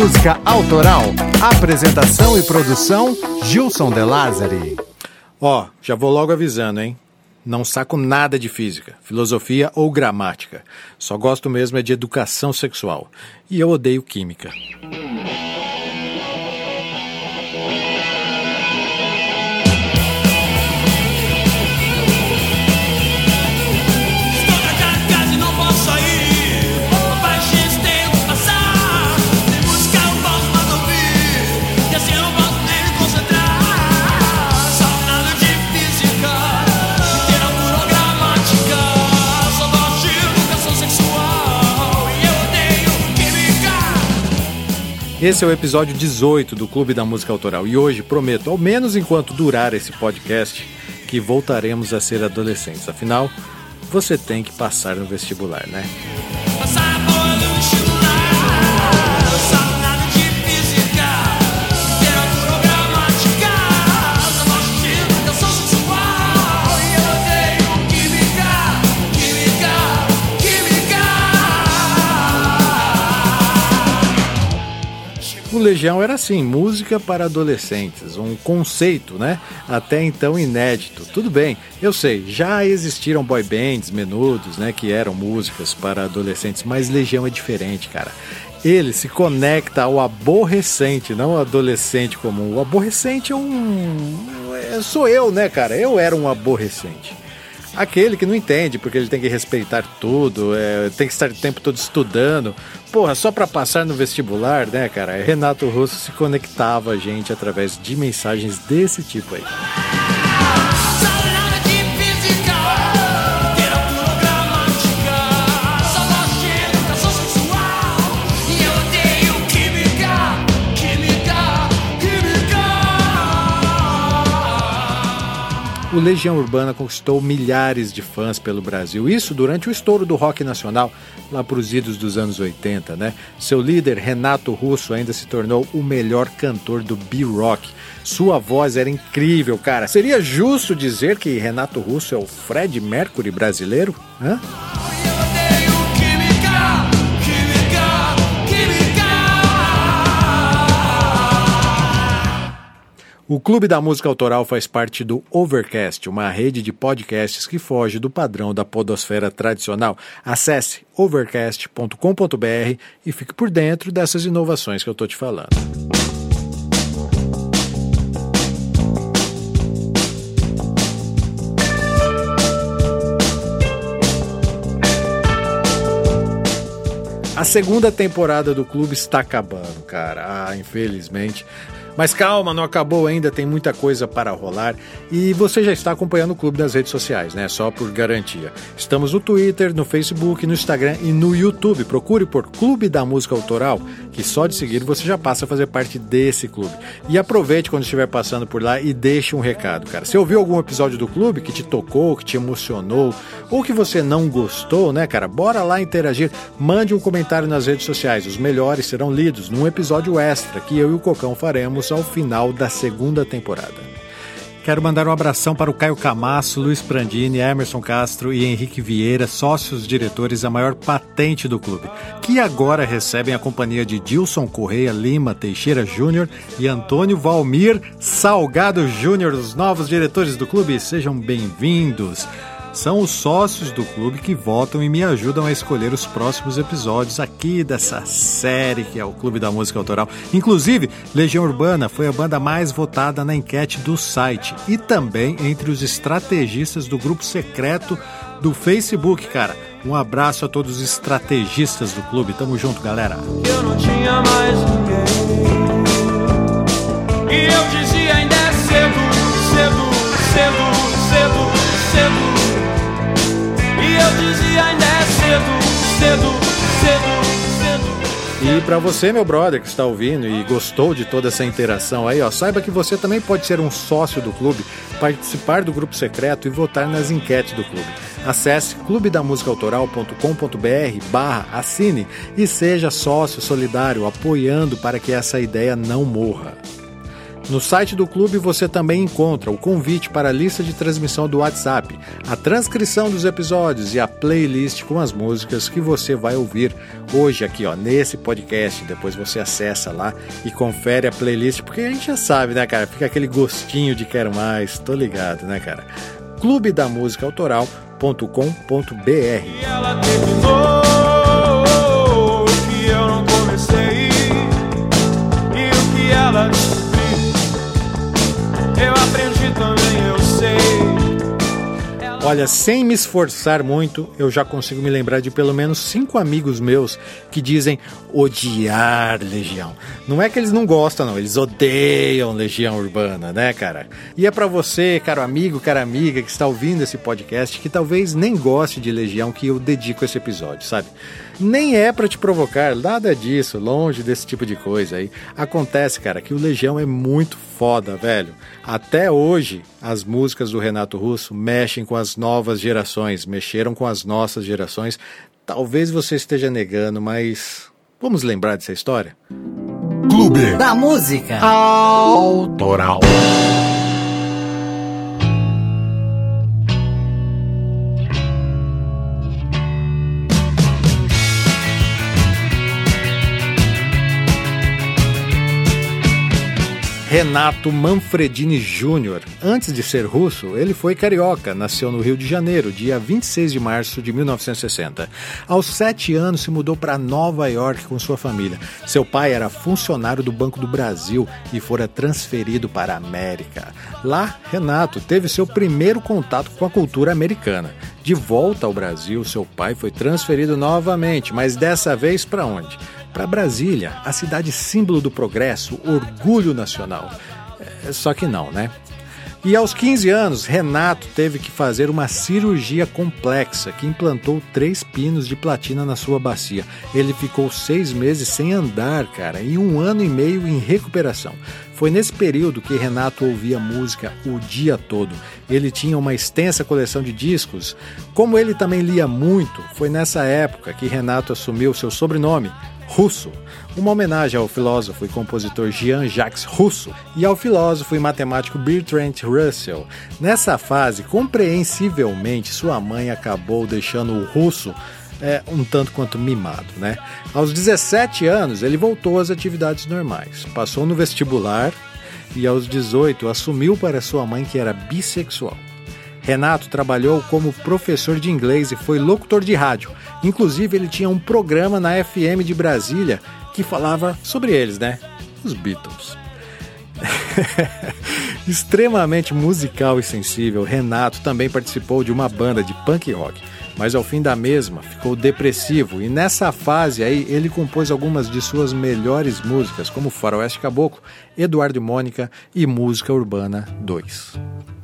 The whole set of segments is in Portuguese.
Música Autoral. Apresentação e produção Gilson De Lázari. Ó, já vou logo avisando, hein? Não saco nada de física, filosofia ou gramática. Só gosto mesmo é de educação sexual. E eu odeio química. Esse é o episódio 18 do Clube da Música Autoral e hoje prometo, ao menos enquanto durar esse podcast, que voltaremos a ser adolescentes. Afinal, você tem que passar no vestibular, né? Passar Legião era assim, música para adolescentes, um conceito, né? Até então inédito. Tudo bem, eu sei, já existiram boy bands, menudos, né, que eram músicas para adolescentes, mas Legião é diferente, cara. Ele se conecta ao aborrecente, não ao adolescente comum. O aborrecente é um. é- sou eu, né, cara? Eu era um aborrecente. Aquele que não entende, porque ele tem que respeitar tudo, é, tem que estar o tempo todo estudando. Porra, só pra passar no vestibular, né, cara? Renato Russo se conectava a gente através de mensagens desse tipo aí. O Legião Urbana conquistou milhares de fãs pelo Brasil, isso durante o estouro do rock nacional, lá para os idos dos anos 80, né? Seu líder, Renato Russo, ainda se tornou o melhor cantor do B-Rock. Sua voz era incrível, cara. Seria justo dizer que Renato Russo é o Fred Mercury brasileiro? Hã? O Clube da Música Autoral faz parte do Overcast, uma rede de podcasts que foge do padrão da podosfera tradicional. Acesse overcast.com.br e fique por dentro dessas inovações que eu estou te falando. A segunda temporada do clube está acabando, cara. Ah, infelizmente. Mas calma, não acabou ainda, tem muita coisa para rolar. E você já está acompanhando o clube nas redes sociais, né? Só por garantia. Estamos no Twitter, no Facebook, no Instagram e no YouTube. Procure por Clube da Música Autoral, que só de seguir você já passa a fazer parte desse clube. E aproveite quando estiver passando por lá e deixe um recado, cara. Se ouviu algum episódio do clube que te tocou, que te emocionou, ou que você não gostou, né, cara? Bora lá interagir. Mande um comentário nas redes sociais. Os melhores serão lidos num episódio extra que eu e o Cocão faremos ao final da segunda temporada. Quero mandar um abração para o Caio Camasso, Luiz Prandini, Emerson Castro e Henrique Vieira, sócios diretores da maior patente do clube, que agora recebem a companhia de Dilson Correia Lima Teixeira Júnior e Antônio Valmir Salgado Júnior, os novos diretores do clube. Sejam bem-vindos. São os sócios do clube que votam e me ajudam a escolher os próximos episódios aqui dessa série que é o Clube da Música Autoral. Inclusive, Legião Urbana foi a banda mais votada na enquete do site e também entre os estrategistas do grupo secreto do Facebook, cara. Um abraço a todos os estrategistas do clube. Tamo junto, galera. Eu não tinha mais ninguém. Cedo, cedo, cedo. E para você, meu brother, que está ouvindo e gostou de toda essa interação aí, ó, saiba que você também pode ser um sócio do clube, participar do grupo secreto e votar nas enquetes do clube. Acesse clubedamusicaautoral.com.br barra assine e seja sócio solidário, apoiando para que essa ideia não morra. No site do clube você também encontra o convite para a lista de transmissão do WhatsApp, a transcrição dos episódios e a playlist com as músicas que você vai ouvir hoje aqui, ó, nesse podcast. Depois você acessa lá e confere a playlist, porque a gente já sabe, né, cara? Fica aquele gostinho de quero mais, tô ligado, né, cara? Clube da Música Autoral.com.br. Olha, sem me esforçar muito, eu já consigo me lembrar de pelo menos cinco amigos meus que dizem odiar Legião. Não é que eles não gostam, não, eles odeiam Legião Urbana, né, cara? E é pra você, caro amigo, cara amiga que está ouvindo esse podcast, que talvez nem goste de Legião, que eu dedico esse episódio, sabe? Nem é pra te provocar, nada disso, longe desse tipo de coisa aí. Acontece, cara, que o Legião é muito foda, velho. Até hoje, as músicas do Renato Russo mexem com as novas gerações, mexeram com as nossas gerações. Talvez você esteja negando, mas vamos lembrar dessa história? Clube Da música. Autoral. Renato Manfredini Júnior. Antes de ser russo, ele foi carioca. Nasceu no Rio de Janeiro, dia 26 de março de 1960. Aos sete anos, se mudou para Nova York com sua família. Seu pai era funcionário do Banco do Brasil e fora transferido para a América. Lá, Renato teve seu primeiro contato com a cultura americana. De volta ao Brasil, seu pai foi transferido novamente, mas dessa vez para onde? Para Brasília, a cidade símbolo do progresso, orgulho nacional. É, Só que não, né? E aos 15 anos, Renato teve que fazer uma cirurgia complexa que implantou três pinos de platina na sua bacia. Ele ficou seis meses sem andar, cara, e um ano e meio em recuperação. Foi nesse período que Renato ouvia música o dia todo. Ele tinha uma extensa coleção de discos. Como ele também lia muito, foi nessa época que Renato assumiu seu sobrenome, Russo, uma homenagem ao filósofo e compositor Jean-Jacques Rousseau e ao filósofo e matemático Bertrand Russell. Nessa fase, compreensivelmente, sua mãe acabou deixando o Russo é, um tanto quanto mimado, né? Aos 17 anos, ele voltou às atividades normais, passou no vestibular e aos 18 assumiu para sua mãe que era bissexual. Renato trabalhou como professor de inglês e foi locutor de rádio. Inclusive, ele tinha um programa na FM de Brasília que falava sobre eles, né? Os Beatles. Extremamente musical e sensível, Renato também participou de uma banda de punk rock, mas ao fim da mesma ficou depressivo e nessa fase aí ele compôs algumas de suas melhores músicas, como Faroeste Caboclo, Eduardo e Mônica e Música Urbana 2.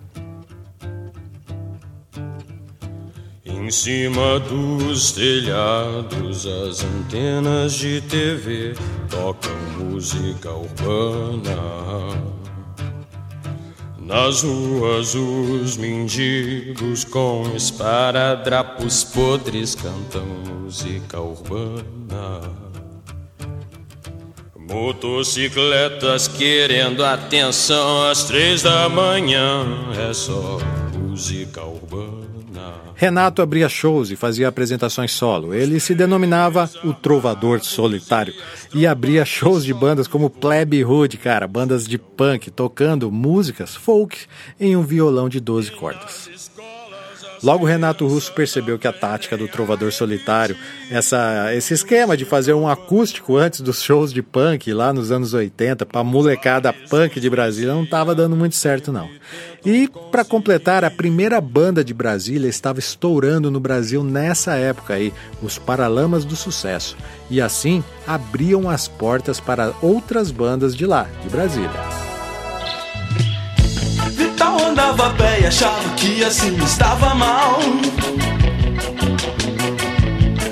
Em cima dos telhados, as antenas de TV tocam música urbana. Nas ruas, os mendigos com esparadrapos podres cantam música urbana. Motocicletas querendo atenção às três da manhã, é só música urbana. Renato abria shows e fazia apresentações solo. Ele se denominava o Trovador Solitário e abria shows de bandas como Plebe Hood, cara, bandas de punk tocando músicas folk em um violão de 12 cordas. Logo, Renato Russo percebeu que a tática do trovador solitário, essa, esse esquema de fazer um acústico antes dos shows de punk lá nos anos 80, para molecada punk de Brasília, não estava dando muito certo, não. E, para completar, a primeira banda de Brasília estava estourando no Brasil nessa época aí, os Paralamas do Sucesso. E assim abriam as portas para outras bandas de lá, de Brasília. Andava a pé e achava que assim estava mal.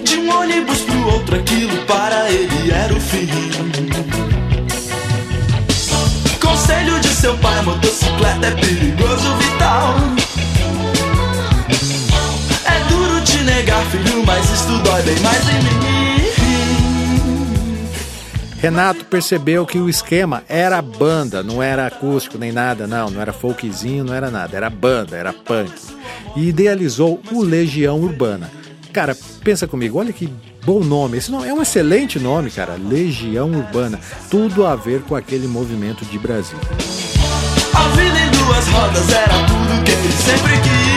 De um ônibus pro outro, aquilo para ele era o fim. Conselho de seu pai: motocicleta é perigoso, Vital. É duro de negar, filho, mas isso dói bem mais em mim. Renato percebeu que o esquema era banda, não era acústico nem nada, não, não era folkzinho, não era nada, era banda, era punk. E idealizou o Legião Urbana. Cara, pensa comigo, olha que bom nome. Esse nome é um excelente nome, cara. Legião Urbana. Tudo a ver com aquele movimento de Brasília. A vida em duas rodas era tudo que ele sempre quis.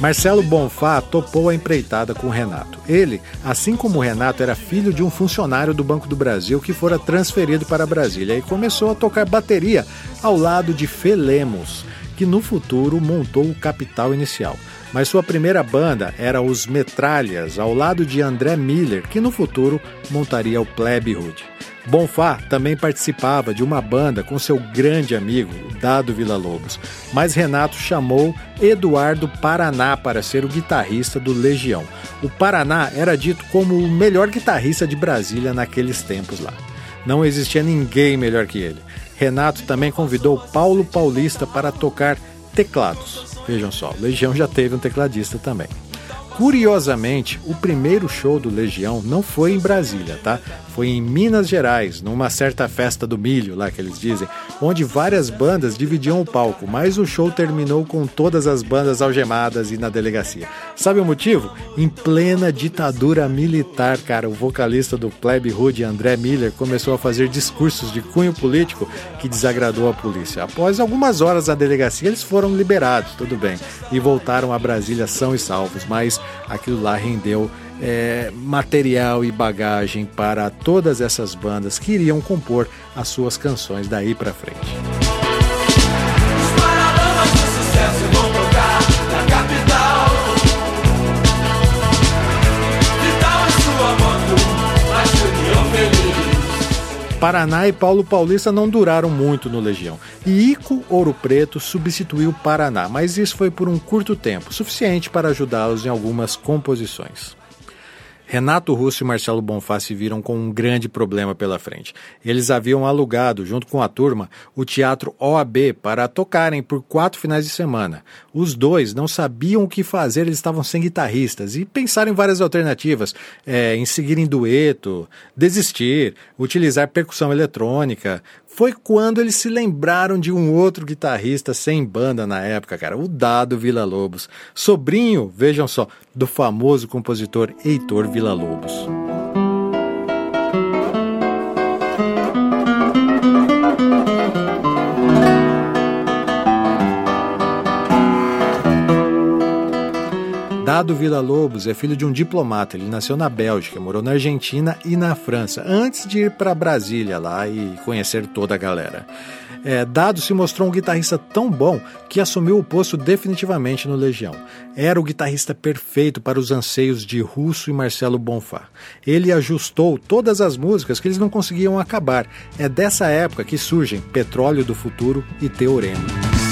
Marcelo Bonfá topou a empreitada com Renato. Ele, assim como Renato, era filho de um funcionário do Banco do Brasil que fora transferido para Brasília e começou a tocar bateria ao lado de Felemos, que no futuro montou o Capital Inicial. Mas sua primeira banda era os Metralhas, ao lado de André Miller, que no futuro montaria o Plebe Hood. Bonfá também participava de uma banda com seu grande amigo, Dado Villa-Lobos, mas Renato chamou Eduardo Paraná para ser o guitarrista do Legião. O Paraná era dito como o melhor guitarrista de Brasília naqueles tempos lá. Não existia ninguém melhor que ele. Renato também convidou Paulo Paulista para tocar teclados. Vejam só, Legião já teve um tecladista também. Curiosamente, o primeiro show do Legião não foi em Brasília, tá? Foi em Minas Gerais, numa certa festa do milho, lá que eles dizem, onde várias bandas dividiam o palco, mas o show terminou com todas as bandas algemadas e na delegacia. Sabe o motivo? Em plena ditadura militar, cara, o vocalista do Plebe Hood, André Miller, começou a fazer discursos de cunho político que desagradou a polícia. Após algumas horas na delegacia, eles foram liberados, tudo bem, e voltaram a Brasília são e salvos, mas aquilo lá rendeu é, material e bagagem para todas essas bandas que iriam compor as suas canções daí para frente. Paraná e Paulo Paulista não duraram muito no Legião. E Ico Ouro Preto substituiu Paraná, mas isso foi por um curto tempo, suficiente para ajudá-los em algumas composições. Renato Russo e Marcelo Bonfá se viram com um grande problema pela frente. Eles haviam alugado, junto com a turma, o Teatro OAB para tocarem por quatro finais de semana. Os dois não sabiam o que fazer, eles estavam sem guitarristas e pensaram em várias alternativas, é, em seguir em dueto, desistir, utilizar percussão eletrônica. Foi quando eles se lembraram de um outro guitarrista sem banda na época, cara, o Dado Villa-Lobos, sobrinho, vejam só, do famoso compositor Heitor Villa-Lobos. Dado Villa-Lobos é filho de um diplomata. Ele nasceu na Bélgica, morou na Argentina e na França, antes de ir para Brasília lá e conhecer toda a galera. É, Dado se mostrou um guitarrista tão bom que assumiu o posto definitivamente no Legião. Era o guitarrista perfeito para os anseios de Russo e Marcelo Bonfá. Ele ajustou todas as músicas que eles não conseguiam acabar. É dessa época que surgem Petróleo do Futuro e Teorema.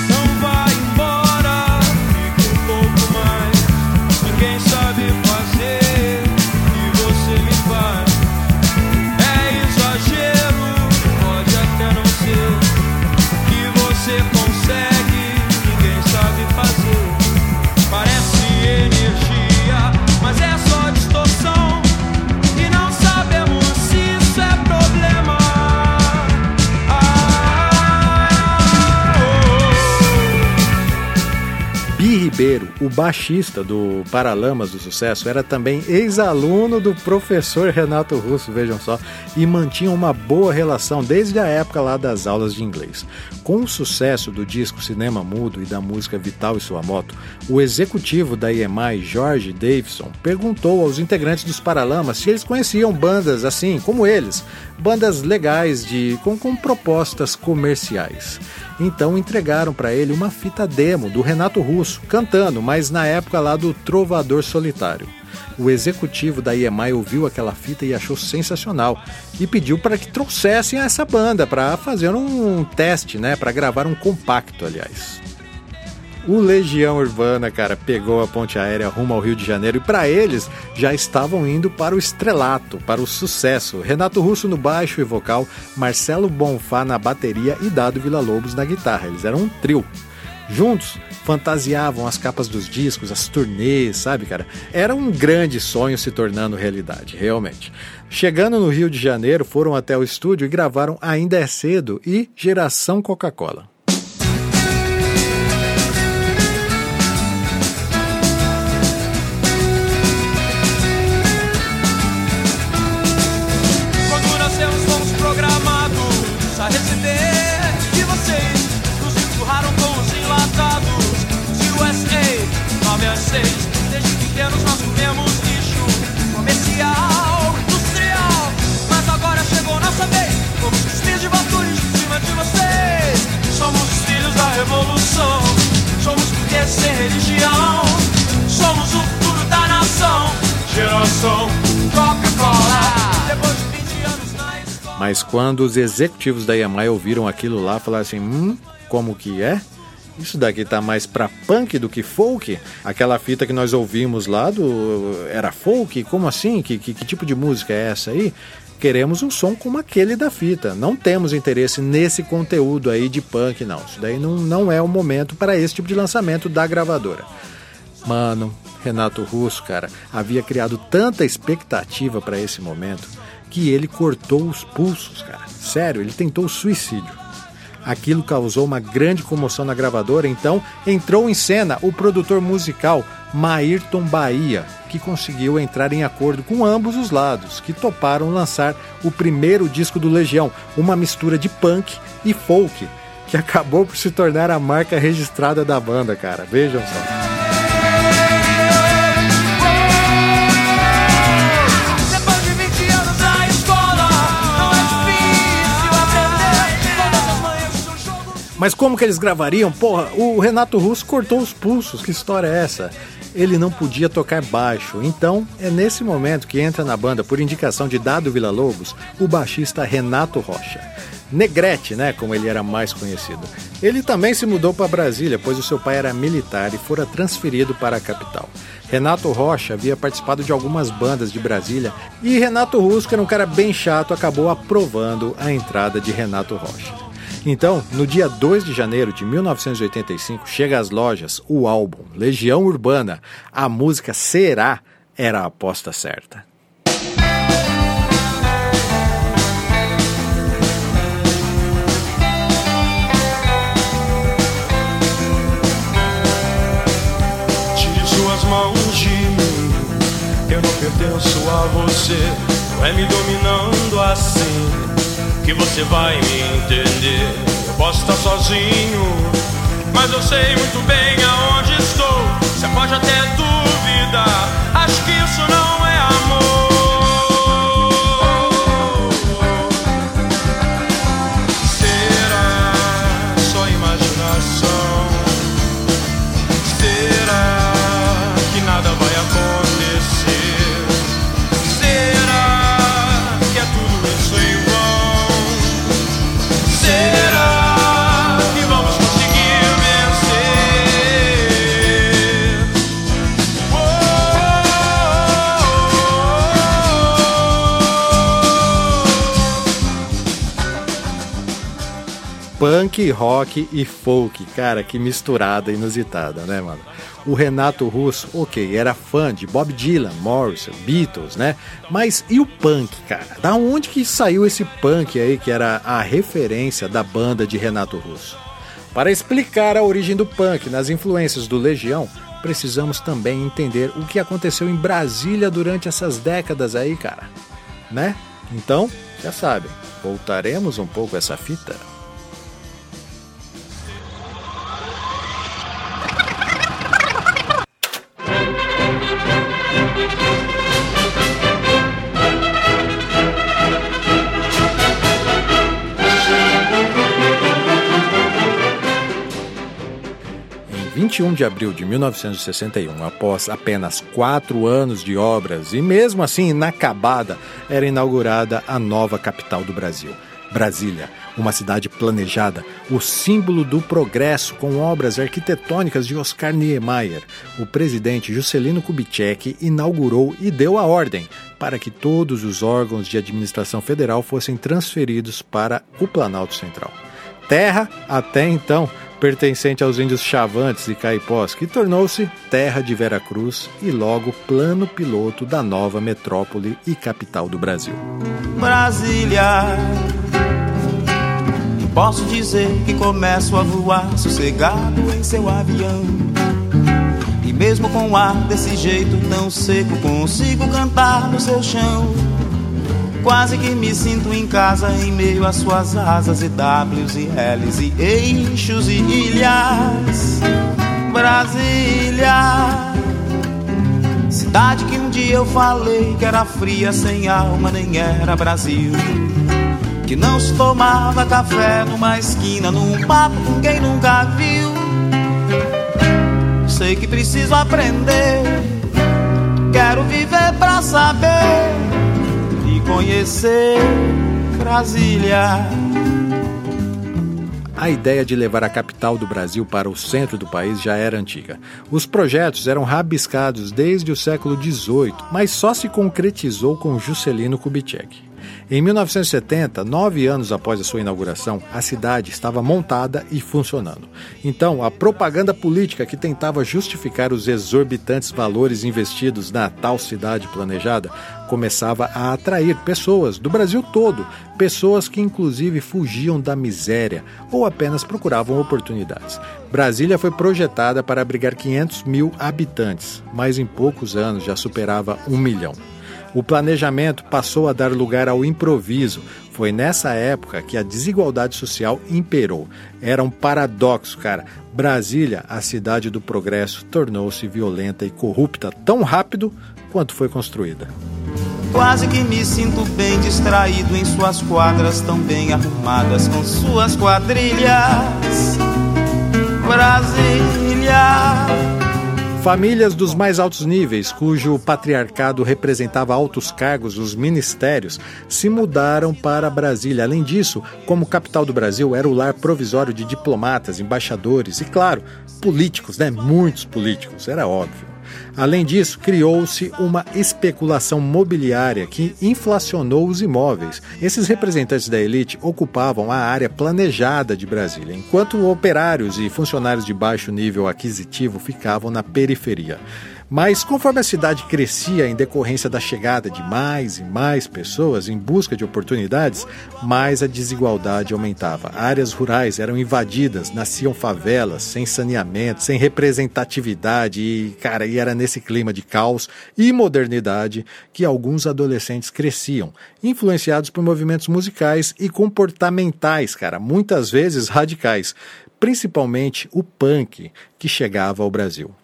Ribeiro, o baixista do Paralamas do Sucesso, era também ex-aluno do professor Renato Russo, vejam só, e mantinha uma boa relação desde a época lá das aulas de inglês. Com o sucesso do disco Cinema Mudo e da música Vital e Sua Moto, o executivo da EMI, Jorge Davidson, perguntou aos integrantes dos Paralamas se eles conheciam bandas assim, como eles, bandas legais de com, com propostas comerciais. Então entregaram para ele uma fita demo do Renato Russo, cantando, mas na época lá do Trovador Solitário. O executivo da EMI ouviu aquela fita e achou sensacional e pediu para que trouxessem essa banda para fazer um teste, né, para gravar um compacto, aliás. O Legião Urbana, cara, pegou a ponte aérea rumo ao Rio de Janeiro e para eles já estavam indo para o estrelato, para o sucesso. Renato Russo no baixo e vocal, Marcelo Bonfá na bateria e Dado Villa-Lobos na guitarra. Eles eram um trio. Juntos, fantasiavam as capas dos discos, as turnês, sabe, cara? Era um grande sonho se tornando realidade, realmente. Chegando no Rio de Janeiro, foram até o estúdio e gravaram Ainda é Cedo e Geração Coca-Cola. Mas quando os executivos da EMI ouviram aquilo lá, falaram assim: hum, como que é? Isso daqui tá mais pra punk do que folk? Aquela fita que nós ouvimos lá do. Era folk? Como assim? Que, que, que tipo de música é essa aí? Queremos um som como aquele da fita. Não temos interesse nesse conteúdo aí de punk, não. Isso daí não, não é o momento para esse tipo de lançamento da gravadora. Mano, Renato Russo, cara, havia criado tanta expectativa para esse momento que ele cortou os pulsos, cara. Sério, ele tentou suicídio. Aquilo causou uma grande comoção na gravadora, então entrou em cena o produtor musical Maírton Bahia, que conseguiu entrar em acordo com ambos os lados, que toparam lançar o primeiro disco do Legião, uma mistura de punk e folk, que acabou por se tornar a marca registrada da banda, cara. Vejam só. Mas como que eles gravariam? Porra, o Renato Russo cortou os pulsos. Que história é essa? Ele não podia tocar baixo. Então, é nesse momento que entra na banda, por indicação de Dado Villa Lobos, o baixista Renato Rocha. Negrete, né, como ele era mais conhecido. Ele também se mudou para Brasília, pois o seu pai era militar e fora transferido para a capital. Renato Rocha havia participado de algumas bandas de Brasília e Renato Russo, que era um cara bem chato, acabou aprovando a entrada de Renato Rocha. Então, no dia 2 de janeiro de 1985, chega às lojas o álbum Legião Urbana. A música Será era a aposta certa. Eu não pertenço a você. Não é me dominando assim que você vai me entender. Eu posso estar sozinho, mas eu sei muito bem aonde estou. Você pode até duvidar. Acho que isso não é amor. Punk, rock e folk, cara, que misturada inusitada, né, mano? O Renato Russo, ok, era fã de Bob Dylan, Morrison, Beatles, né? Mas e o punk, cara? Da onde que saiu esse punk aí que era a referência da banda de Renato Russo? Para explicar a origem do punk nas influências do Legião, precisamos também entender o que aconteceu em Brasília durante essas décadas aí, cara. Né? Então, já sabem, voltaremos um pouco essa fita. 21 de abril de 1961, após apenas quatro anos de obras e mesmo assim inacabada, era inaugurada a nova capital do Brasil, Brasília, uma cidade planejada, o símbolo do progresso com obras arquitetônicas de Oscar Niemeyer. O presidente Juscelino Kubitschek inaugurou e deu a ordem para que todos os órgãos de administração federal fossem transferidos para o Planalto Central. Terra, até então, pertencente aos índios Chavantes e Caipós, que tornou-se terra de Veracruz e logo plano piloto da nova metrópole e capital do Brasil. Brasília. Posso dizer que começo a voar sossegado em seu avião. E mesmo com o ar desse jeito tão seco, consigo cantar no seu chão. Quase que me sinto em casa em meio às suas asas e Ws e Ls e eixos e ilhas. Brasília. Cidade que um dia eu falei que era fria, sem alma, nem era Brasil. Que não se tomava café numa esquina, num papo com quem nunca viu. Sei que preciso aprender, quero viver pra saber conhecer Brasília. A ideia de levar a capital do Brasil para o centro do país já era antiga. Os projetos eram rabiscados desde o século XVIII, mas só se concretizou com Juscelino Kubitschek. Em 1970, nove anos após a sua inauguração, a cidade estava montada e funcionando. Então, a propaganda política que tentava justificar os exorbitantes valores investidos na tal cidade planejada começava a atrair pessoas do Brasil todo, pessoas que inclusive fugiam da miséria ou apenas procuravam oportunidades. Brasília foi projetada para abrigar 500 mil habitantes, mas em poucos anos já superava um milhão. O planejamento passou a dar lugar ao improviso. Foi nessa época que a desigualdade social imperou. Era um paradoxo, cara. Brasília, a cidade do progresso, tornou-se violenta e corrupta tão rápido quanto foi construída. Quase que me sinto bem distraído em suas quadras tão bem arrumadas com suas quadrilhas. Brasília. Famílias dos mais altos níveis, cujo patriarcado representava altos cargos nos ministérios, se mudaram para Brasília. Além disso, como capital do Brasil, era o lar provisório de diplomatas, embaixadores e, claro, políticos, né? Muitos políticos, era óbvio. Além disso, criou-se uma especulação mobiliária que inflacionou os imóveis. Esses representantes da elite ocupavam a área planejada de Brasília, enquanto operários e funcionários de baixo nível aquisitivo ficavam na periferia. Mas conforme a cidade crescia em decorrência da chegada de mais e mais pessoas em busca de oportunidades, mais a desigualdade aumentava. Áreas rurais eram invadidas, nasciam favelas sem saneamento, sem representatividade e, cara, e era nesse clima de caos e modernidade que alguns adolescentes cresciam, influenciados por movimentos musicais e comportamentais, cara, muitas vezes radicais, principalmente o punk que chegava ao Brasil.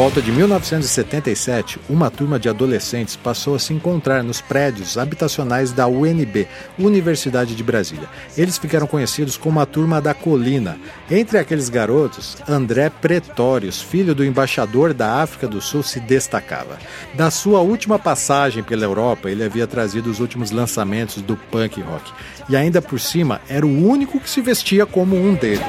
Volta de 1977, uma turma de adolescentes passou a se encontrar nos prédios habitacionais da UNB, Universidade de Brasília. Eles ficaram conhecidos como a Turma da Colina. Entre aqueles garotos, André Pretórios, filho do embaixador da África do Sul, se destacava. Da sua última passagem pela Europa, ele havia trazido os últimos lançamentos do punk rock. E ainda por cima, era o único que se vestia como um deles.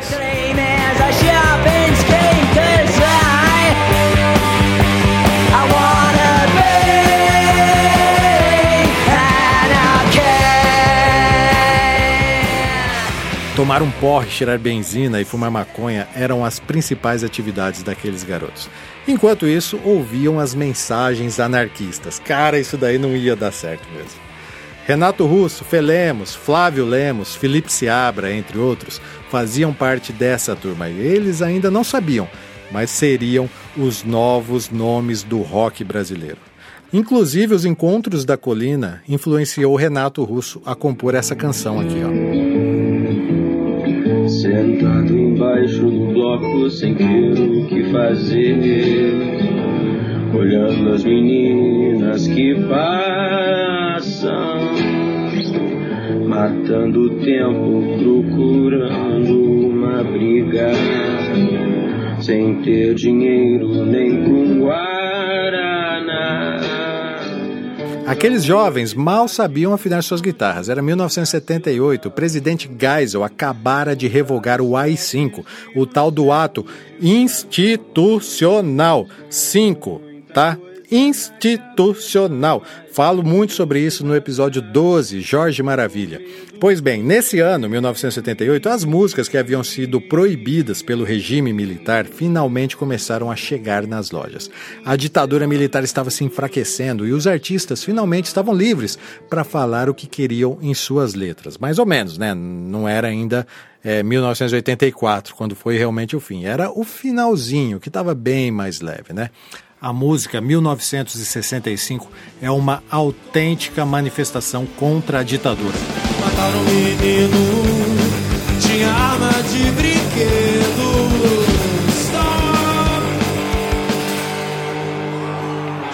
Tomar um porre, cheirar benzina e fumar maconha eram as principais atividades daqueles garotos. Enquanto isso, ouviam as mensagens anarquistas. Cara, isso daí não ia dar certo mesmo. Renato Russo, Felemos, Flávio Lemos, Felipe Seabra, entre outros, faziam parte dessa turma e eles ainda não sabiam, mas seriam os novos nomes do rock brasileiro. Inclusive, os encontros da colina influenciou Renato Russo a compor essa canção aqui, ó. Sem ter o que fazer olhando as meninas que passam, matando o tempo, procurando uma briga, sem ter dinheiro nem pra um guaraná. Aqueles jovens mal sabiam afinar suas guitarras. Era 1978, o presidente Geisel acabara de revogar o AI-5, o tal do ato institucional 5, tá? Institucional. Falo muito sobre isso no episódio 12, Jorge Maravilha. Pois bem, nesse ano, 1978, as músicas que haviam sido proibidas pelo regime militar finalmente começaram a chegar nas lojas. A ditadura militar estava se enfraquecendo e os artistas finalmente estavam livres para falar o que queriam em suas letras. Mais ou menos, né? Não era ainda é, 1984, quando foi realmente o fim. Era o finalzinho, que estava bem mais leve, né? A música 1965 é uma autêntica manifestação contra a ditadura. Mataram um menino, tinha arma de brinquedo. Stop!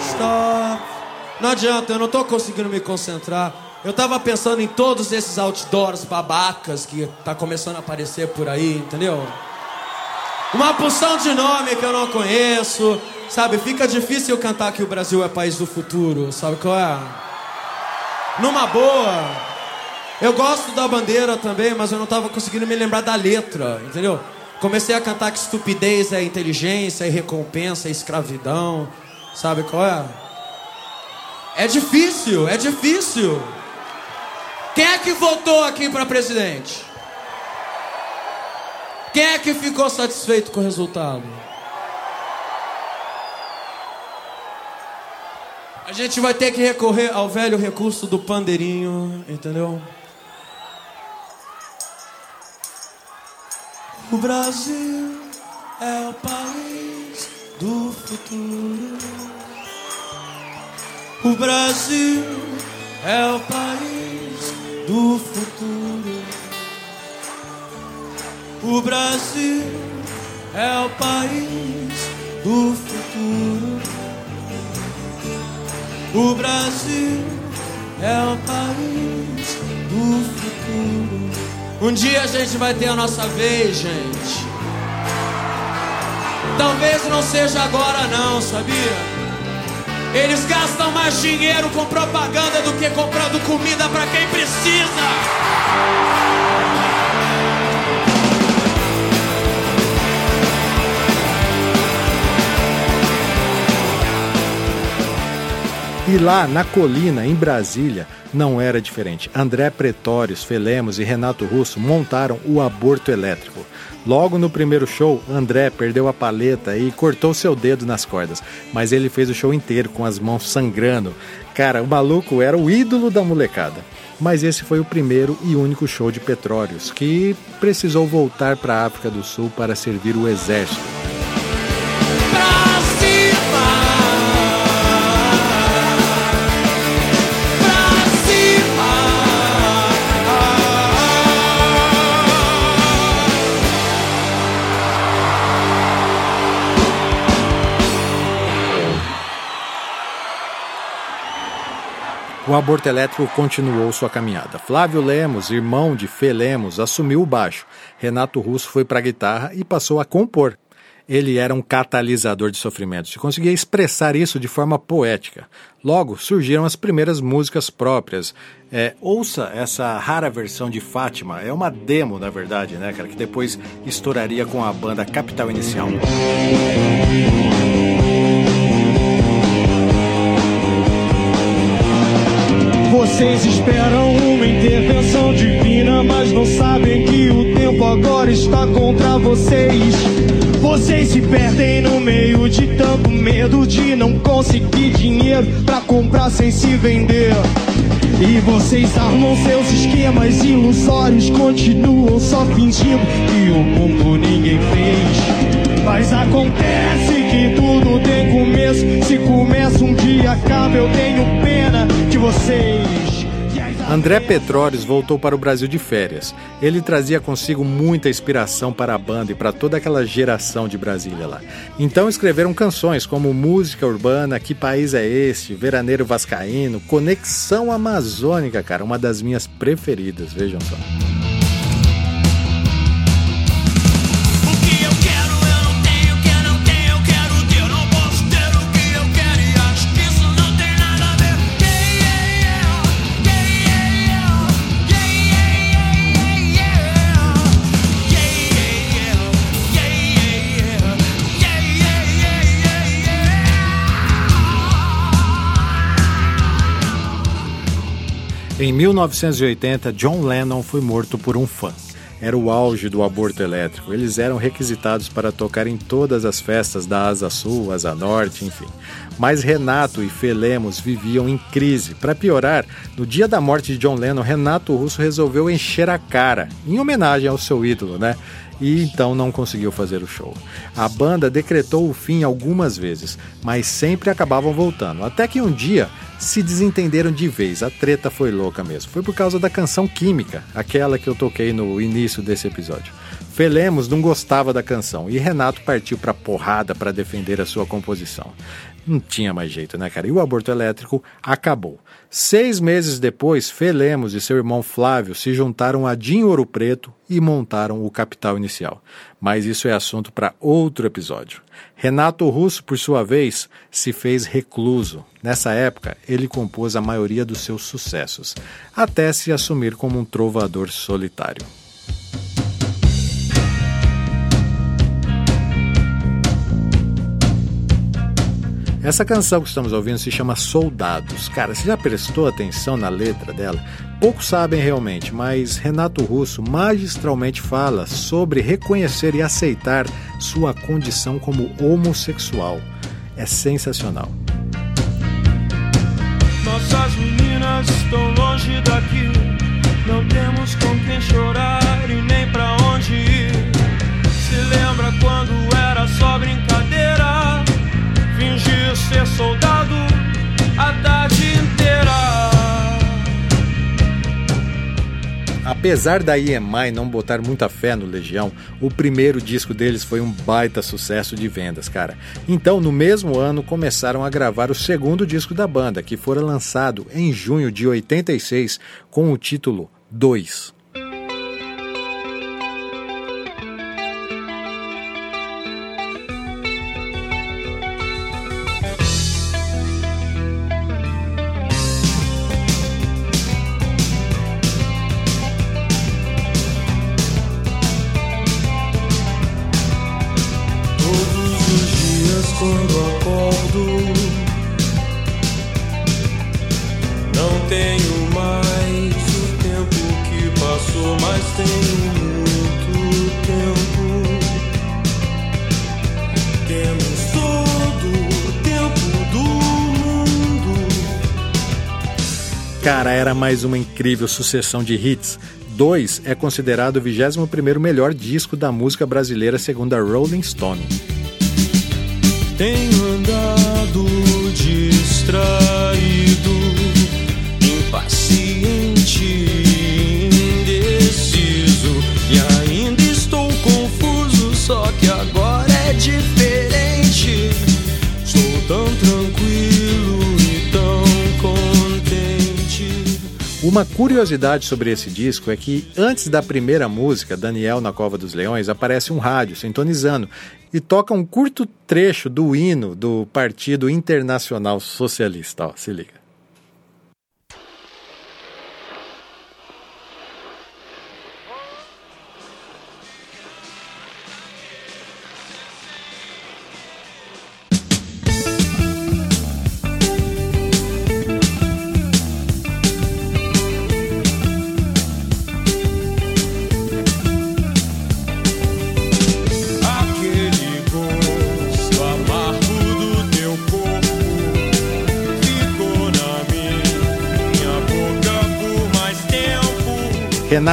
Stop! Não adianta, eu não tô conseguindo me concentrar. Eu tava pensando em todos esses outdoors babacas que tá começando a aparecer por aí, entendeu? Uma porção de nome que eu não conheço. Sabe, fica difícil eu cantar que o Brasil é país do futuro, sabe qual é? Numa boa. Eu gosto da bandeira também, mas eu não tava conseguindo me lembrar da letra, entendeu? Comecei a cantar que estupidez é inteligência, é recompensa, é escravidão, sabe qual é? É difícil, é difícil. Quem é que votou aqui para presidente? Quem é que ficou satisfeito com o resultado? A gente vai ter que recorrer ao velho recurso do pandeirinho, entendeu? O Brasil é o país do futuro. O Brasil é o país do futuro. O Brasil é o país do futuro. O Brasil é o país do futuro. Um dia a gente vai ter a nossa vez, gente. Talvez não seja agora não, sabia? Eles gastam mais dinheiro com propaganda do que comprando comida para quem precisa. E lá na colina, em Brasília, não era diferente. André Pretórios, Felemos e Renato Russo montaram o aborto elétrico. Logo no primeiro show, André perdeu a paleta e cortou seu dedo nas cordas, mas ele fez o show inteiro com as mãos sangrando. Cara, o maluco era o ídolo da molecada. Mas esse foi o primeiro e único show de Petróleos, que precisou voltar para a África do Sul para servir o exército. O aborto elétrico continuou sua caminhada. Flávio Lemos, irmão de Fê Lemos, assumiu o baixo. Renato Russo foi para a guitarra e passou a compor. Ele era um catalisador de sofrimentos e conseguia expressar isso de forma poética. Logo surgiram as primeiras músicas próprias. É, ouça essa rara versão de Fátima, é uma demo, na verdade, né, cara, que depois estouraria com a banda Capital Inicial. Vocês esperam uma intervenção divina, mas não sabem que o tempo agora está contra vocês. Vocês se perdem no meio de tanto medo de não conseguir dinheiro pra comprar sem se vender. E vocês armam seus esquemas ilusórios, continuam só fingindo que o mundo ninguém fez. André Petrores voltou para o Brasil de férias. Ele trazia consigo muita inspiração para a banda e para toda aquela geração de Brasília lá. Então escreveram canções como Música Urbana, Que País é Este, Veraneiro Vascaíno, Conexão Amazônica, cara, uma das minhas preferidas, vejam só. Em 1980, John Lennon foi morto por um fã. Era o auge do aborto elétrico. Eles eram requisitados para tocar em todas as festas da Asa Sul, Asa Norte, enfim. Mas Renato e Felemos viviam em crise. Para piorar, no dia da morte de John Lennon, Renato Russo resolveu encher a cara, em homenagem ao seu ídolo, né? E então não conseguiu fazer o show. A banda decretou o fim algumas vezes, mas sempre acabavam voltando. Até que um dia se desentenderam de vez. A treta foi louca mesmo. Foi por causa da canção Química, aquela que eu toquei no início desse episódio. Felemos não gostava da canção e Renato partiu pra porrada para defender a sua composição. Não tinha mais jeito, né, cara? E o aborto elétrico acabou. Seis meses depois, Felemos e seu irmão Flávio se juntaram a Dinho Ouro Preto e montaram o Capital Inicial. Mas isso é assunto para outro episódio. Renato Russo, por sua vez, se fez recluso. Nessa época, ele compôs a maioria dos seus sucessos, até se assumir como um trovador solitário. Essa canção que estamos ouvindo se chama Soldados. Cara, você já prestou atenção na letra dela? Poucos sabem realmente, mas Renato Russo magistralmente fala sobre reconhecer e aceitar sua condição como homossexual. É sensacional. Nossas meninas estão longe daqui. Não temos com quem chorar e nem pra onde ir. Se lembra quando era só brincadeira? Soldado a tarde inteira. Apesar da EMI não botar muita fé no Legião, o primeiro disco deles foi um baita sucesso de vendas, cara. Então, no mesmo ano, começaram a gravar o segundo disco da banda, que fora lançado em junho de 86 com o título 2. Mais uma incrível sucessão de hits. 2 é considerado o 21º melhor disco da música brasileira segundo a Rolling Stone. Tenho andado distraído, Uma curiosidade sobre esse disco é que antes da primeira música, Daniel na Cova dos Leões, aparece um rádio sintonizando e toca um curto trecho do hino do Partido Internacional Socialista. Ó, se liga.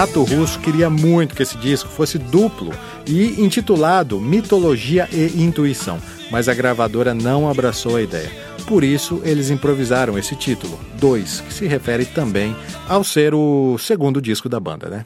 Renato Russo queria muito que esse disco fosse duplo e intitulado Mitologia e Intuição, mas a gravadora não abraçou a ideia. por isso eles improvisaram esse título, 2, que se refere também ao ser o segundo disco da banda, né?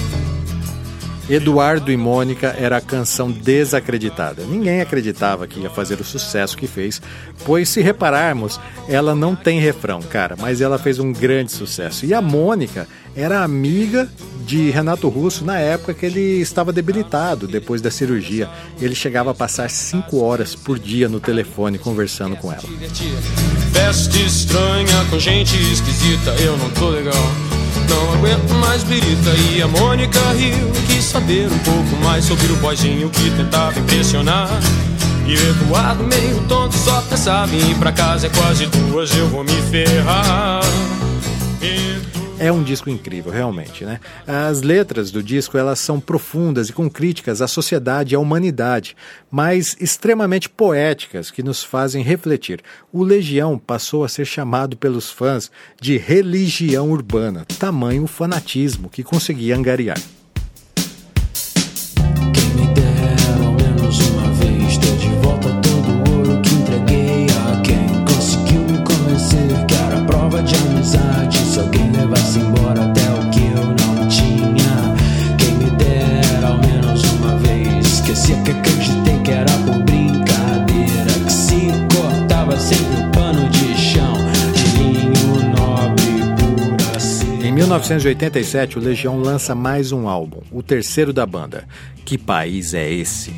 Eduardo e Mônica era a canção desacreditada. Ninguém acreditava que ia fazer o sucesso que fez, pois se repararmos, ela não tem refrão, cara, mas ela fez um grande sucesso. E a Mônica era amiga de Renato Russo na época que ele estava debilitado depois da cirurgia. Ele chegava a passar cinco horas por dia no telefone conversando com ela. Festa estranha com gente esquisita, eu não tô legal. Não aguento mais birita e a Mônica riu Quis saber um pouco mais sobre o boizinho que tentava impressionar. E o Eduardo meio tonto só pensava em ir pra casa. É quase duas, eu vou me ferrar. Edu- É um disco incrível, realmente, né? As letras do disco, elas são profundas e com críticas à sociedade e à humanidade, mas extremamente poéticas que nos fazem refletir. O Legião passou a ser chamado pelos fãs de religião urbana, tamanho fanatismo que conseguia angariar. 1987, o Legião lança mais um álbum, o terceiro da banda. Que país é esse?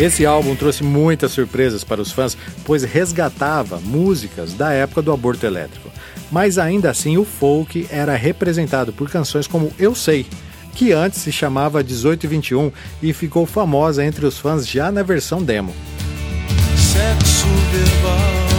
Esse? Álbum trouxe muitas surpresas para os fãs, pois resgatava músicas da época do aborto elétrico. Mas ainda assim, o folk era representado por canções como Eu Sei, que antes se chamava 18 e 21 e ficou famosa entre os fãs já na versão demo. Sexo verbal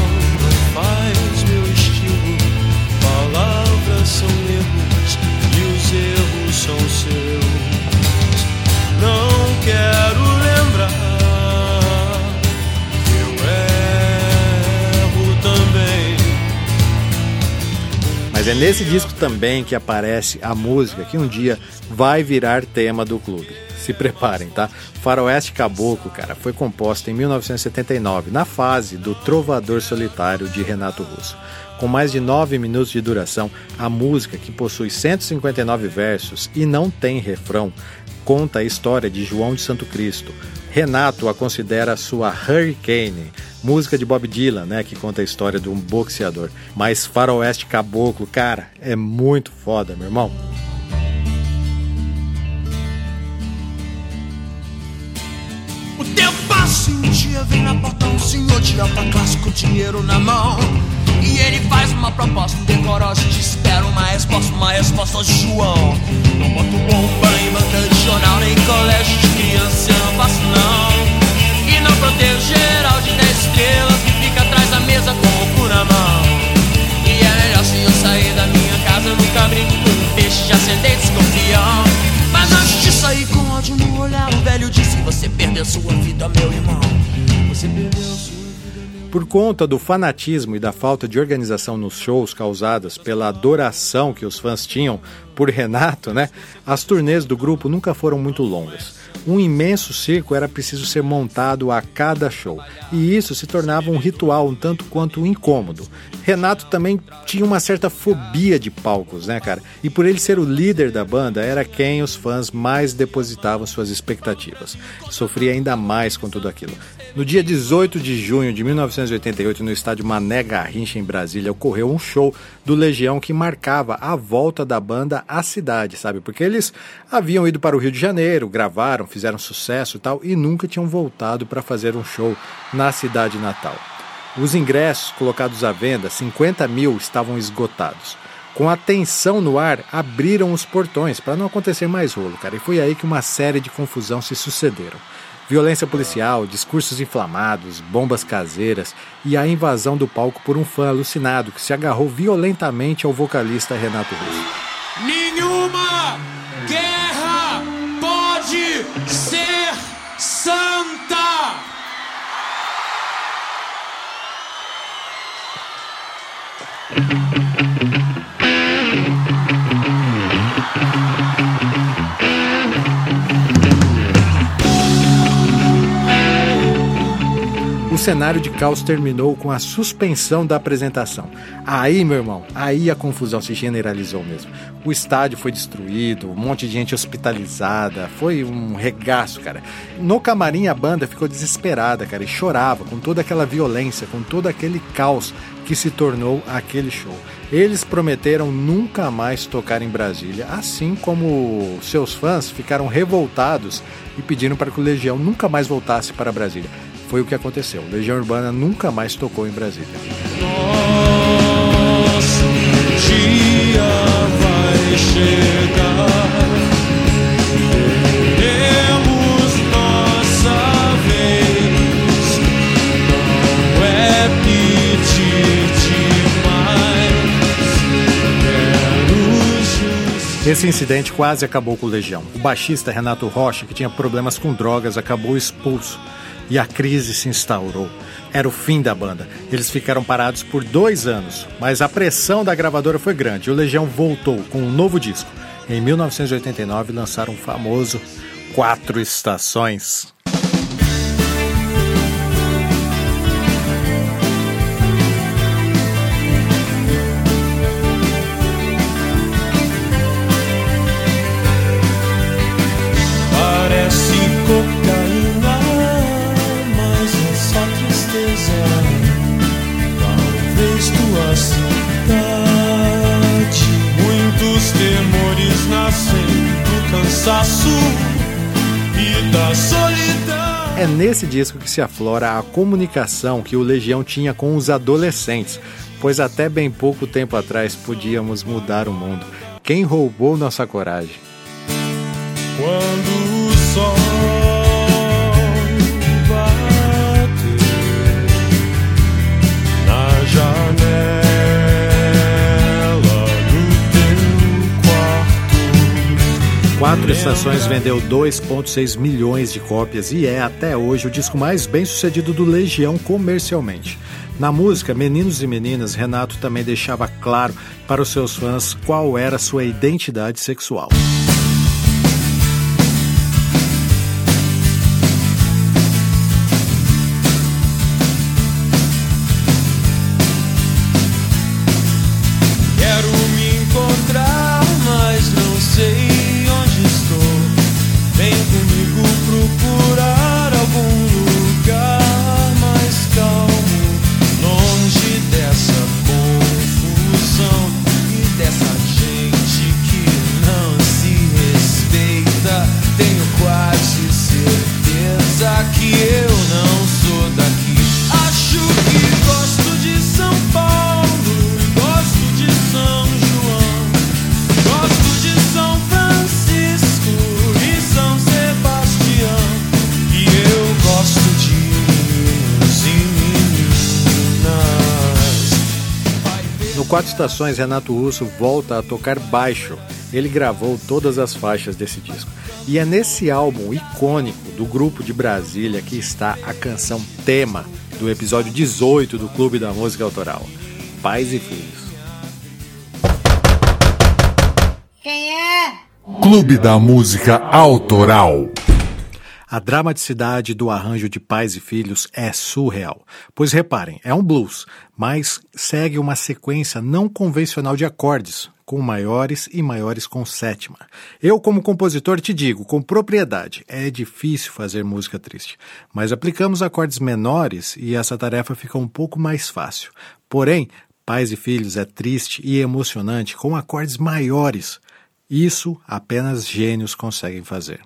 Mas é nesse disco também que aparece a música que um dia vai virar tema do clube. Se preparem, tá? Faroeste Caboclo, cara, foi composta em 1979, na fase do Trovador Solitário de Renato Russo. Com mais de 9 minutos de duração, a música, que possui 159 versos e não tem refrão, conta a história de João de Santo Cristo. Renato a considera sua Hurricane, música de Bob Dylan, né, que conta a história de um boxeador. Mas Faroeste Caboclo, cara, é muito foda, meu irmão. O tempo passa e um dia vem na porta um senhor de alta classe com dinheiro na mão. E ele faz uma proposta indecorosa e te espera uma resposta, uma resposta João. Não boto bomba em banca de jornal, nem colégio de criança, não faço não. E não protejo geral de 10 estrelas que fica atrás da mesa com o cu na mão. E é melhor se eu sair da minha casa, eu nunca brinco com um peixe de ascendente escorpião. Sua vida, meu irmão. Você perdeu sua. Por conta do fanatismo e da falta de organização nos shows causadas pela adoração que os fãs tinham por Renato, né? As turnês do grupo nunca foram muito longas. Um imenso circo era preciso ser montado a cada show, e isso se tornava um ritual um tanto quanto incômodo. Renato também tinha uma certa fobia de palcos, né, cara? E por ele ser o líder da banda, era quem os fãs mais depositavam suas expectativas. Sofria ainda mais com tudo aquilo. No dia 18 de junho de 1988, no estádio Mané Garrincha, em Brasília, ocorreu um show do Legião que marcava a volta da banda à cidade, sabe? Porque eles haviam ido para o Rio de Janeiro, gravaram, fizeram sucesso e tal, e nunca tinham voltado para fazer um show na cidade natal. Os ingressos colocados à venda, 50 mil, estavam esgotados. Com a tensão no ar, abriram os portões para não acontecer mais rolo, cara. E foi aí que uma série de confusão se sucederam. Violência policial, discursos inflamados, bombas caseiras e a invasão do palco por um fã alucinado que se agarrou violentamente ao vocalista Renato Russo. Nenhuma cenário de caos terminou com a suspensão da apresentação. Aí, meu irmão, aí a confusão se generalizou mesmo. O estádio foi destruído, um monte de gente hospitalizada, foi um regaço, cara. No camarim a banda ficou desesperada, cara, e chorava com toda aquela violência, com todo aquele caos que se tornou aquele show. Eles prometeram nunca mais tocar em Brasília, assim como seus fãs ficaram revoltados e pediram para que o Legião nunca mais voltasse para Brasília. Foi o que aconteceu. Legião Urbana nunca mais tocou em Brasília. Dia vai chegar. É. Esse incidente quase acabou com o Legião. O baixista Renato Rocha, que tinha problemas com drogas, acabou expulso e a crise se instaurou. Era o fim da banda. Eles ficaram parados por dois anos, mas a pressão da gravadora foi grande o Legião voltou com um novo disco. Em 1989 lançaram o famoso Quatro Estações. É nesse disco que se aflora a comunicação que o Legião tinha com os adolescentes, pois até bem pouco tempo atrás podíamos mudar o mundo. Quem roubou nossa coragem? Quando Quatro Estações vendeu 2,6 milhões de cópias e é até hoje o disco mais bem sucedido do Legião comercialmente. Na música Meninos e Meninas, Renato também deixava claro para os seus fãs qual era sua identidade sexual. Estações, Renato Russo volta a tocar baixo. Ele gravou todas as faixas desse disco. E é nesse álbum icônico do grupo de Brasília que está a canção tema do episódio 18 do Clube da Música Autoral. Pais e Filhos. Clube da Música Autoral. A dramaticidade do arranjo de Pais e Filhos é surreal. Pois reparem, é um blues, mas segue uma sequência não convencional de acordes, com maiores e maiores com sétima. Eu, como compositor, te digo com propriedade: é difícil fazer música triste, mas aplicamos acordes menores e essa tarefa fica um pouco mais fácil. Porém, Pais e Filhos é triste e emocionante com acordes maiores. Isso apenas gênios conseguem fazer.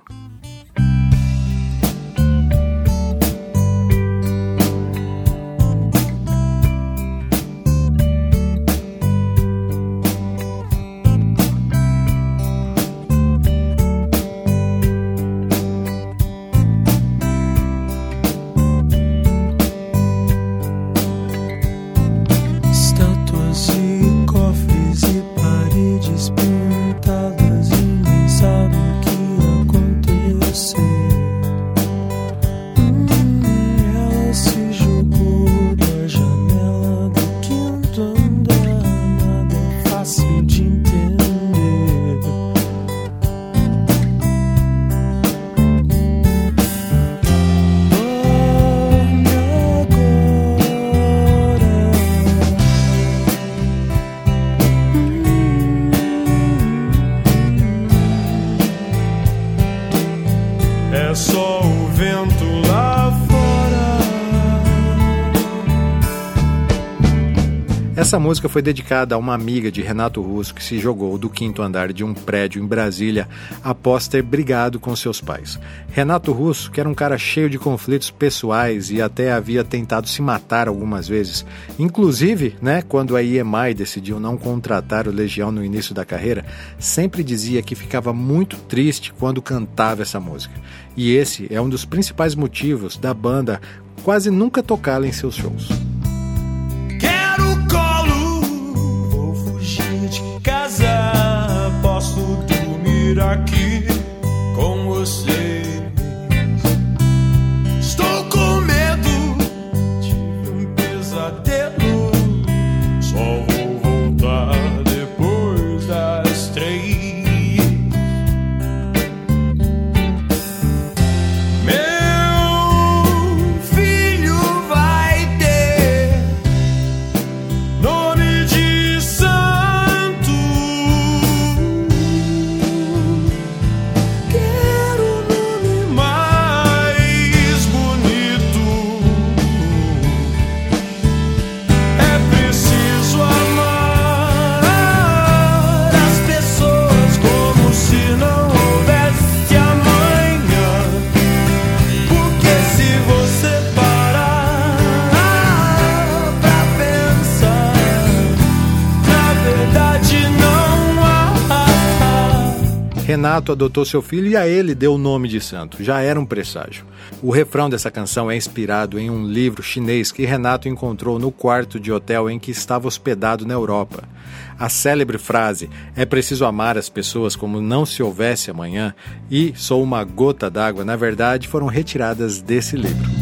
Essa música foi dedicada a uma amiga de Renato Russo que se jogou do quinto andar de um prédio em Brasília após ter brigado com seus pais. Renato Russo, que era um cara cheio de conflitos pessoais e até havia tentado se matar algumas vezes, inclusive, né, quando a EMI decidiu não contratar o Legião no início da carreira, sempre dizia que ficava muito triste quando cantava essa música. E esse é um dos principais motivos da banda quase nunca tocá-la em seus shows. Dormir aqui com você. Renato adotou seu filho e a ele deu o nome de santo. Já era um presságio. O refrão dessa canção é inspirado em um livro chinês que Renato encontrou no quarto de hotel em que estava hospedado na Europa. A célebre frase é preciso amar as pessoas como não se houvesse amanhã e sou uma gota d'água, na verdade, foram retiradas desse livro.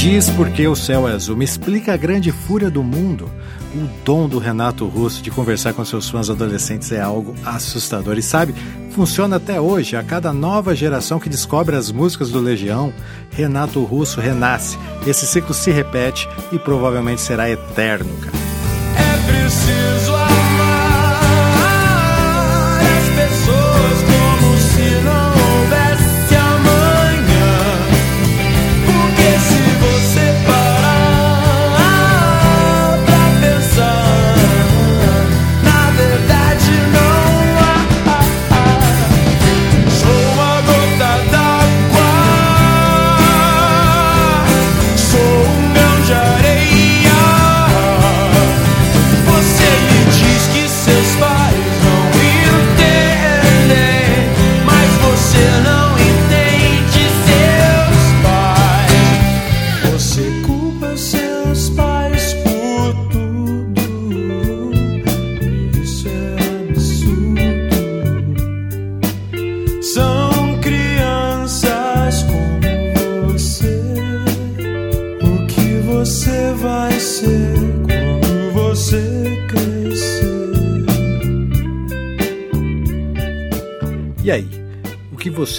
Diz por que o céu é azul, me explica a grande fúria do mundo. o dom do Renato Russo de conversar com seus fãs adolescentes é algo assustador. E sabe, funciona até hoje. A cada nova geração que descobre as músicas do Legião, Renato Russo renasce. Esse ciclo se repete e provavelmente será eterno, cara. É preciso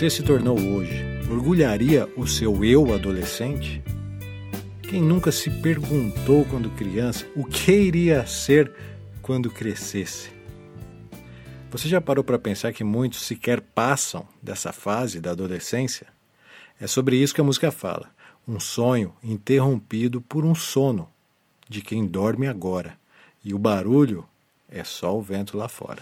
você se tornou hoje? Orgulharia o seu eu adolescente? Quem nunca se perguntou quando criança o que iria ser quando crescesse? Você já parou para pensar que muitos sequer passam dessa fase da adolescência? É sobre isso que a música fala. Um sonho interrompido por um sono de quem dorme agora. E o barulho é só o vento lá fora.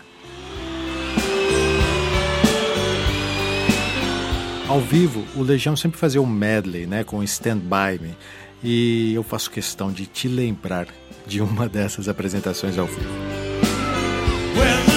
Ao vivo, o Legião sempre fazia um medley, né, com Stand By Me, e eu faço questão de te lembrar de uma dessas apresentações ao vivo. When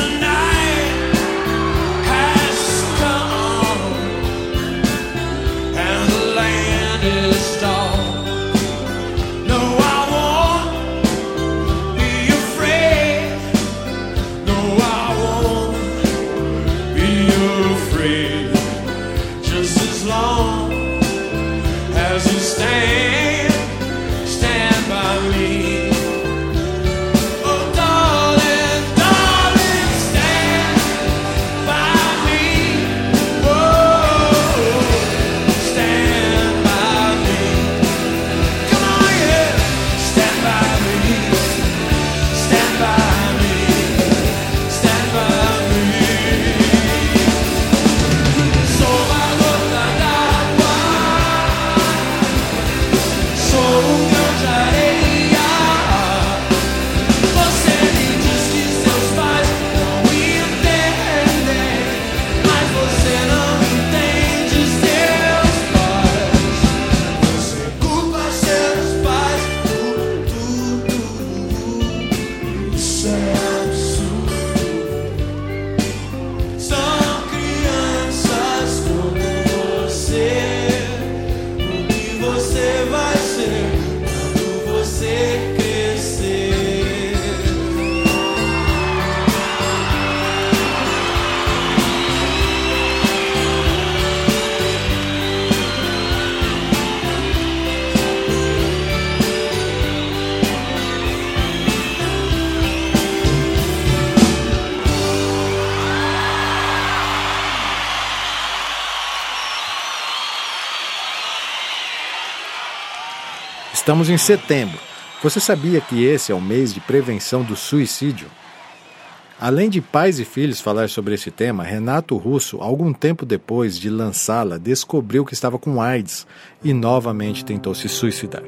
Estamos em setembro. Você sabia que esse é o mês de prevenção do suicídio? Além de pais e filhos falar sobre esse tema, Renato Russo, algum tempo depois de lançá-la, descobriu que estava com AIDS e novamente tentou se suicidar.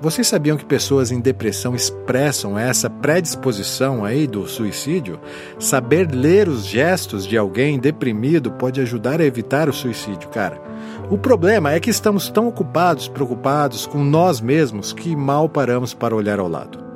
Vocês sabiam que pessoas em depressão expressam essa predisposição aí do suicídio? Saber ler os gestos de alguém deprimido pode ajudar a evitar o suicídio, cara. O problema é que estamos tão ocupados, preocupados com nós mesmos que mal paramos para olhar ao lado.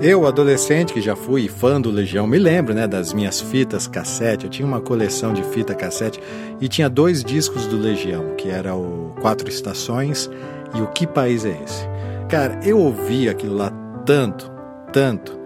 Eu, adolescente, que já fui fã do Legião, me lembro né, das minhas fitas cassete. Eu tinha uma coleção de fita cassete e tinha dois discos do Legião, que era o Quatro Estações e o Que País é Esse? Cara, eu ouvi aquilo lá tanto, tanto,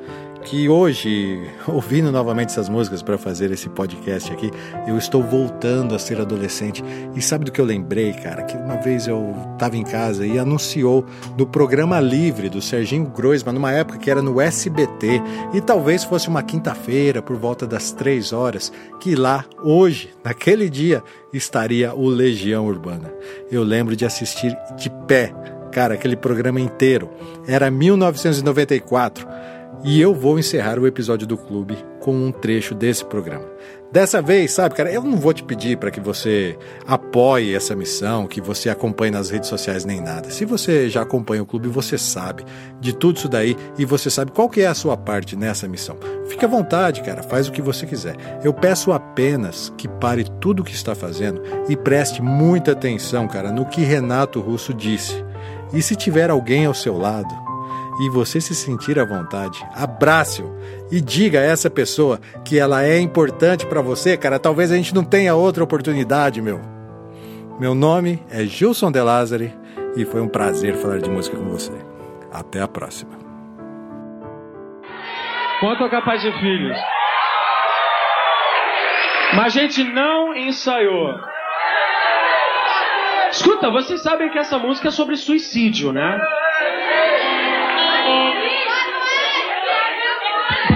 que hoje, ouvindo novamente essas músicas para fazer esse podcast aqui, eu estou voltando a ser adolescente. E sabe do que eu lembrei, cara? Que uma vez eu estava em casa e anunciou no programa Livre do Serginho Groisman, numa época que era no SBT, e talvez fosse uma quinta-feira, por volta das três horas, que lá, hoje, naquele dia, estaria o Legião Urbana. Eu lembro de assistir de pé, cara, aquele programa inteiro. Era 1994 e eu vou encerrar o episódio do clube com um trecho desse programa. Dessa vez, sabe, cara, eu não vou te pedir para que você apoie essa missão, que você acompanhe nas redes sociais nem nada. Se você já acompanha o clube, você sabe de tudo isso daí e você sabe qual que é a sua parte nessa missão. Fique à vontade, cara, faz o que você quiser. Eu peço apenas que pare tudo o que está fazendo e preste muita atenção, cara, no que Renato Russo disse. E se tiver alguém ao seu lado, e você se sentir à vontade, abrace-o e diga a essa pessoa que ela é importante para você, cara. Talvez a gente não tenha outra oportunidade, meu. Meu nome é Gilson De Lázari e foi um prazer falar de música com você. Até a próxima. Quanto a capaz de filhos. Mas a gente não ensaiou. Escuta, vocês sabem que essa música é sobre suicídio, né?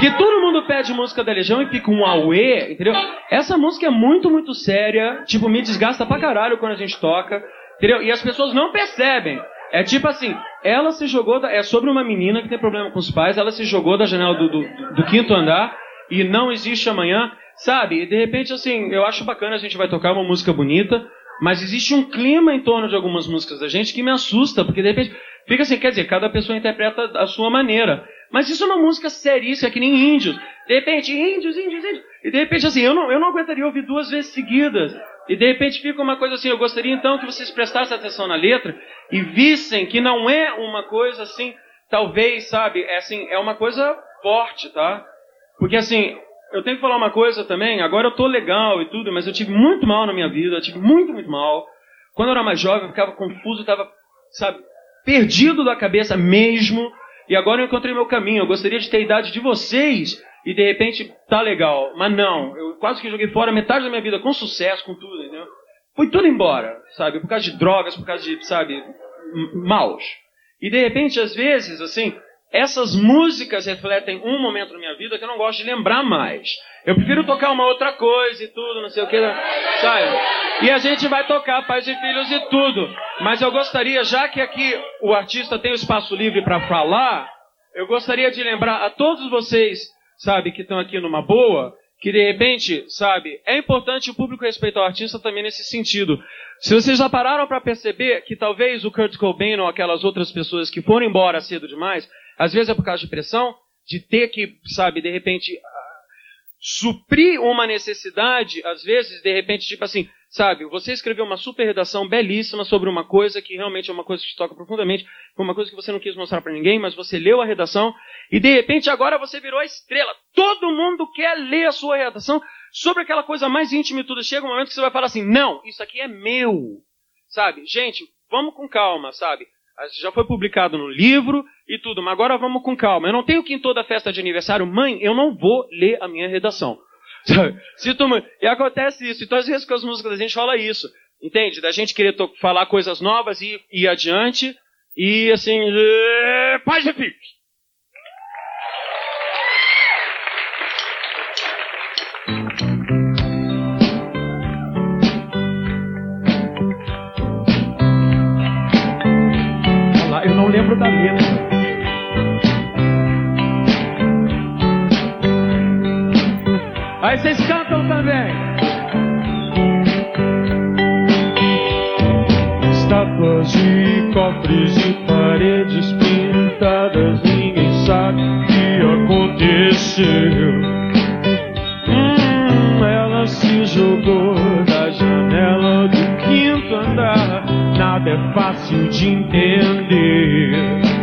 Porque todo mundo pede música da Legião e fica um auê, entendeu? Essa música é muito, muito séria. Tipo, me desgasta pra caralho quando a gente toca. Entendeu? E as pessoas não percebem. É tipo assim, ela se jogou. Da, é sobre uma menina que tem problema com os pais. Ela se jogou da janela do, do, do quinto andar e não existe amanhã. Sabe? E de repente, assim, eu acho bacana a gente vai tocar uma música bonita. Mas existe um clima em torno de algumas músicas da gente que me assusta, porque de repente fica assim, quer dizer, cada pessoa interpreta a sua maneira. Mas isso é uma música seríssima, que nem índios. De repente, índios, índios, índios. E de repente, assim, eu não, eu não aguentaria ouvir duas vezes seguidas. E de repente fica uma coisa assim, eu gostaria então que vocês prestassem atenção na letra e vissem que não é uma coisa assim, talvez, sabe, é assim, é uma coisa forte, tá? Porque assim, eu tenho que falar uma coisa também, agora eu tô legal e tudo, mas eu tive muito mal na minha vida, eu tive muito, muito mal. Quando eu era mais jovem, eu ficava confuso, eu tava, sabe, perdido da cabeça mesmo. E agora eu encontrei meu caminho. Eu gostaria de ter a idade de vocês e de repente tá legal. Mas não, eu quase que joguei fora metade da minha vida com sucesso, com tudo, entendeu? Foi tudo embora, sabe? Por causa de drogas, por causa de, sabe, maus. E de repente, às vezes, assim, essas músicas refletem um momento na minha vida que eu não gosto de lembrar mais. Eu prefiro tocar uma outra coisa e tudo, não sei o que, sabe? E a gente vai tocar Pais e Filhos e tudo. Mas eu gostaria, já que aqui o artista tem o espaço livre para falar, eu gostaria de lembrar a todos vocês, sabe, que estão aqui numa boa, que de repente, sabe, é importante o público respeitar o artista também nesse sentido. Se vocês já pararam para perceber que talvez o Kurt Cobain ou aquelas outras pessoas que foram embora cedo demais, às vezes é por causa de pressão, de ter que, sabe, de repente ah, suprir uma necessidade, às vezes, de repente, tipo assim, sabe, você escreveu uma super redação belíssima sobre uma coisa que realmente é uma coisa que te toca profundamente, uma coisa que você não quis mostrar para ninguém, mas você leu a redação e de repente agora você virou a estrela. Todo mundo quer ler a sua redação sobre aquela coisa mais íntima e tudo. Chega um momento que você vai falar assim: "Não, isso aqui é meu". Sabe? Gente, vamos com calma, sabe? Já foi publicado no livro e tudo, mas agora vamos com calma. Eu não tenho que em toda festa de aniversário, mãe, eu não vou ler a minha redação. Se tu, e acontece isso. Então, às vezes, com as músicas da gente rola isso. Entende? Da gente querer falar coisas novas e ir adiante. E assim. eh, Paz e filhos. Lembro da letra. Aí vocês cantam também. Estátuas de cofres e paredes pintadas, ninguém sabe o que aconteceu. Hum, ela se jogou da janela do quinto andar, nada é fácil de entender.